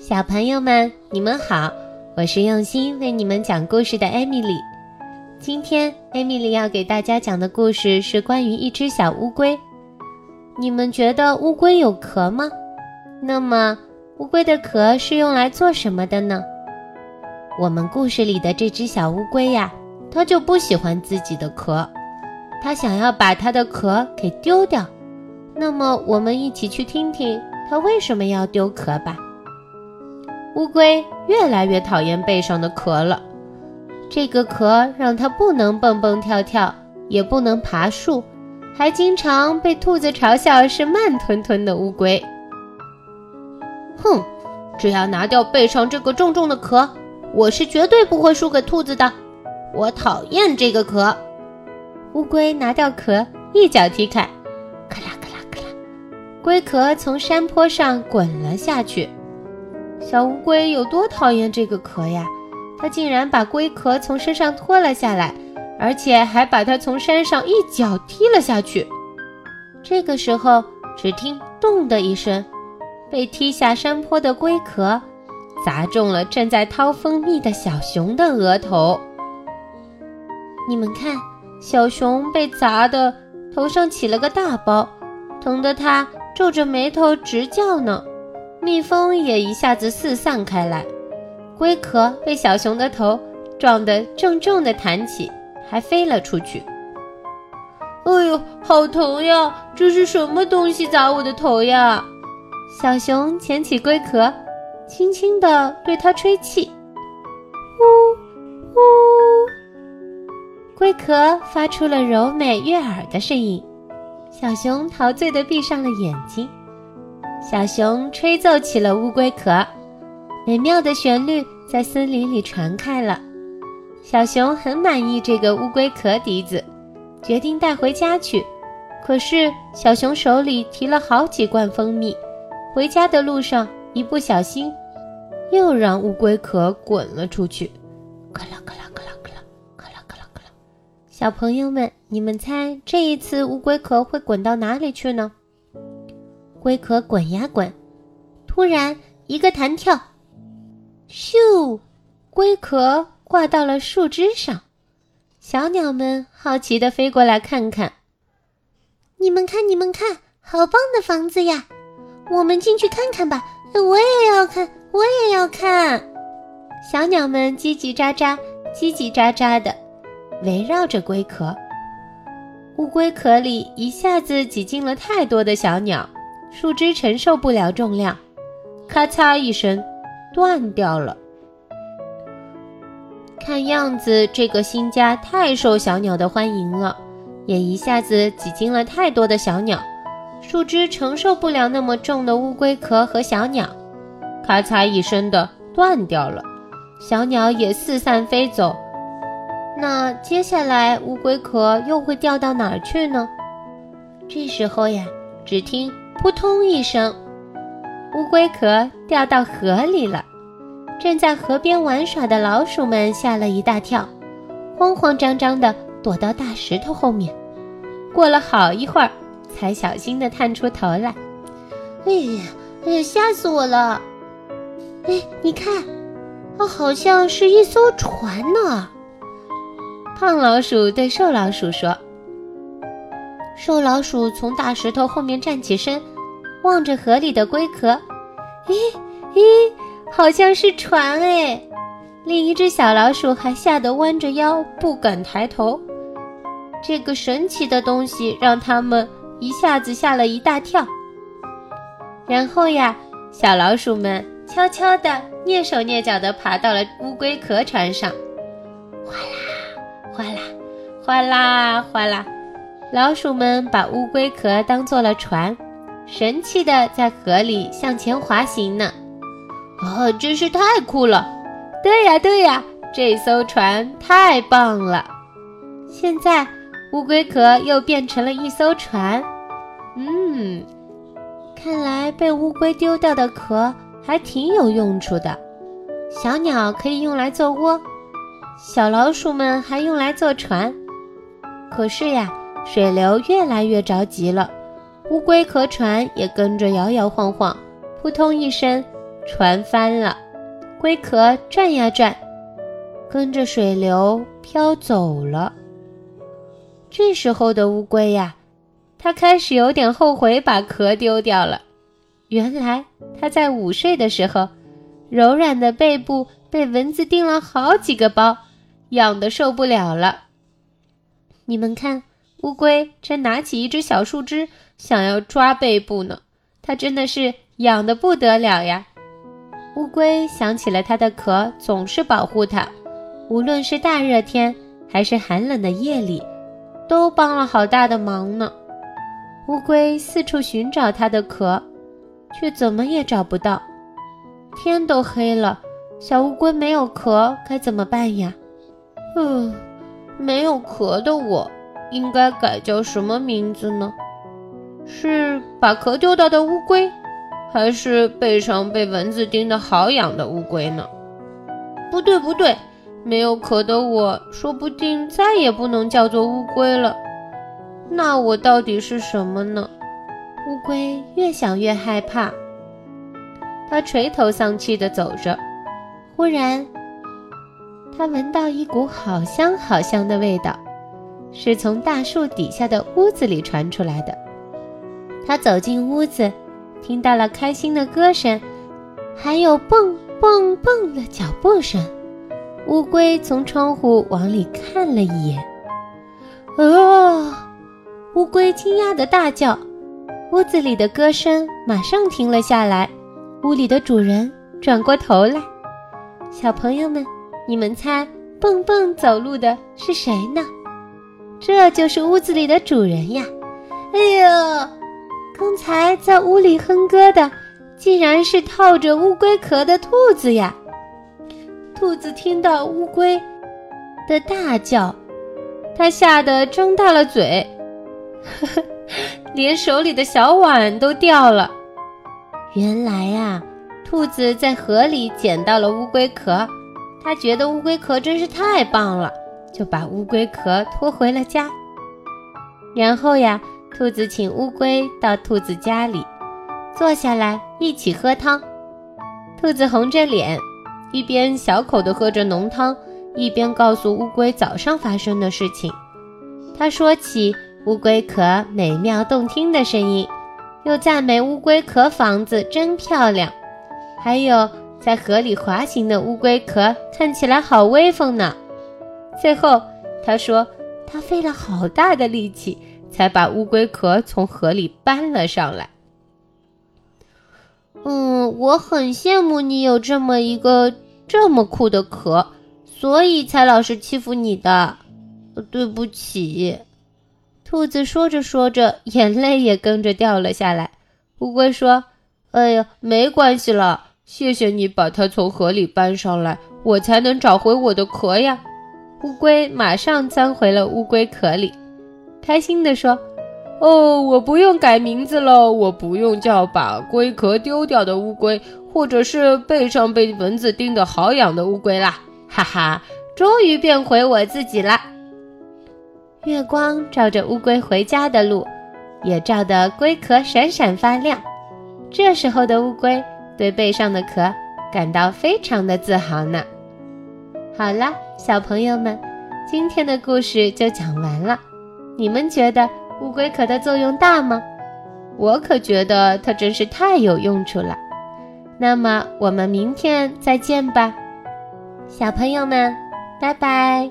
小朋友们，你们好，我是用心为你们讲故事的艾米丽。今天，艾米丽要给大家讲的故事是关于一只小乌龟。你们觉得乌龟有壳吗？那么，乌龟的壳是用来做什么的呢？我们故事里的这只小乌龟呀，它就不喜欢自己的壳，它想要把它的壳给丢掉。那么，我们一起去听听它为什么要丢壳吧。乌龟越来越讨厌背上的壳了，这个壳让它不能蹦蹦跳跳，也不能爬树，还经常被兔子嘲笑是慢吞吞的乌龟。哼，只要拿掉背上这个重重的壳，我是绝对不会输给兔子的。我讨厌这个壳。乌龟拿掉壳，一脚踢开，咔啦咔啦咔啦，龟壳从山坡上滚了下去。小乌龟有多讨厌这个壳呀？它竟然把龟壳从身上脱了下来，而且还把它从山上一脚踢了下去。这个时候，只听“咚”的一声，被踢下山坡的龟壳砸中了正在掏蜂蜜的小熊的额头。你们看，小熊被砸的头上起了个大包，疼得它皱着眉头直叫呢。蜜蜂也一下子四散开来，龟壳被小熊的头撞得重重的弹起，还飞了出去。哎呦，好疼呀！这是什么东西砸我的头呀？小熊捡起龟壳，轻轻地对它吹气，呜呜，龟壳发出了柔美悦耳的声音。小熊陶醉地闭上了眼睛。小熊吹奏起了乌龟壳，美妙的旋律在森林里传开了。小熊很满意这个乌龟壳笛子，决定带回家去。可是小熊手里提了好几罐蜂蜜，回家的路上一不小心，又让乌龟壳滚了出去。咔啦咔啦咔啦咔啦咔啦咔啦咔啦！小朋友们，你们猜这一次乌龟壳会滚到哪里去呢？龟壳滚呀滚，突然一个弹跳，咻！龟壳挂到了树枝上。小鸟们好奇地飞过来看看。你们看，你们看，好棒的房子呀！我们进去看看吧。我也要看，我也要看。小鸟们叽叽喳喳，叽叽喳喳的围绕着龟壳。乌龟壳里一下子挤进了太多的小鸟。树枝承受不了重量，咔嚓一声，断掉了。看样子这个新家太受小鸟的欢迎了，也一下子挤进了太多的小鸟，树枝承受不了那么重的乌龟壳和小鸟，咔嚓一声的断掉了。小鸟也四散飞走。那接下来乌龟壳又会掉到哪儿去呢？这时候呀，只听。扑通一声，乌龟壳掉到河里了。正在河边玩耍的老鼠们吓了一大跳，慌慌张张地躲到大石头后面。过了好一会儿，才小心地探出头来。哎呀，哎呀，吓死我了！哎，你看，啊，好像是一艘船呢。胖老鼠对瘦老鼠说。瘦老鼠从大石头后面站起身，望着河里的龟壳，咦咦，好像是船哎！另一只小老鼠还吓得弯着腰，不敢抬头。这个神奇的东西让他们一下子吓了一大跳。然后呀，小老鼠们悄悄地、蹑手蹑脚地爬到了乌龟壳船上，哗啦哗啦哗啦哗啦。老鼠们把乌龟壳当做了船，神气的在河里向前滑行呢。哦，真是太酷了！对呀，对呀，这艘船太棒了。现在乌龟壳又变成了一艘船。嗯，看来被乌龟丢掉的壳还挺有用处的。小鸟可以用来做窝，小老鼠们还用来做船。可是呀。水流越来越着急了，乌龟壳船也跟着摇摇晃晃，扑通一声船翻了，龟壳转呀转，跟着水流飘走了。这时候的乌龟呀，它开始有点后悔把壳丢掉了。原来它在午睡的时候，柔软的背部被蚊子叮了好几个包，痒得受不了了。你们看，乌龟正拿起一只小树枝，想要抓背部呢。它真的是痒得不得了呀！乌龟想起了它的壳总是保护它，无论是大热天还是寒冷的夜里。都帮了好大的忙呢。乌龟四处寻找它的壳，却怎么也找不到。天都黑了，小乌龟没有壳，该怎么办呀？嗯，没有壳的我，应该改叫什么名字呢？是把壳丢掉的乌龟，还是背上被蚊子叮得好痒的乌龟呢？不对，不对。没有壳的我，说不定再也不能叫做乌龟了。那我到底是什么呢？乌龟越想越害怕，它垂头丧气地走着。忽然，它闻到一股好香好香的味道，是从大树底下的屋子里传出来的。它走进屋子，听到了开心的歌声，还有蹦蹦蹦的脚步声。乌龟从窗户往里看了一眼，啊！乌龟惊讶的大叫。屋子里的歌声马上停了下来。屋里的主人转过头来，小朋友们，你们猜蹦蹦走路的是谁呢？这就是屋子里的主人呀！哎呀，刚才在屋里哼歌的，竟然是套着乌龟壳的兔子呀！兔子听到乌龟的大叫，它吓得张大了嘴，呵呵，连手里的小碗都掉了。原来呀，兔子在河里捡到了乌龟壳，它觉得乌龟壳真是太棒了，就把乌龟壳拖回了家。然后呀，兔子请乌龟到兔子家里，坐下来一起喝汤。兔子红着脸。一边小口地喝着浓汤，一边告诉乌龟早上发生的事情。他说起乌龟壳美妙动听的声音，又赞美乌龟壳房子真漂亮，还有在河里滑行的乌龟壳看起来好威风呢。最后，他说他费了好大的力气才把乌龟壳从河里搬了上来。嗯，我很羡慕你有这么一个这么酷的壳，所以才老是欺负你的。对不起，兔子说着说着，眼泪也跟着掉了下来。乌龟说：“哎呀，没关系了，谢谢你把它从河里搬上来，我才能找回我的壳呀。”乌龟马上钻回了乌龟壳里，开心地说。哦，我不用改名字了，我不用叫把龟壳丢掉的乌龟，或者是背上被蚊子叮得好痒的乌龟啦，哈哈，终于变回我自己啦。月光照着乌龟回家的路，也照得龟壳闪闪发亮。这时候的乌龟对背上的壳感到非常的自豪呢。好了，小朋友们，今天的故事就讲完了，你们觉得？乌龟壳的作用大吗？我可觉得它真是太有用处了。那么我们明天再见吧，小朋友们，拜拜。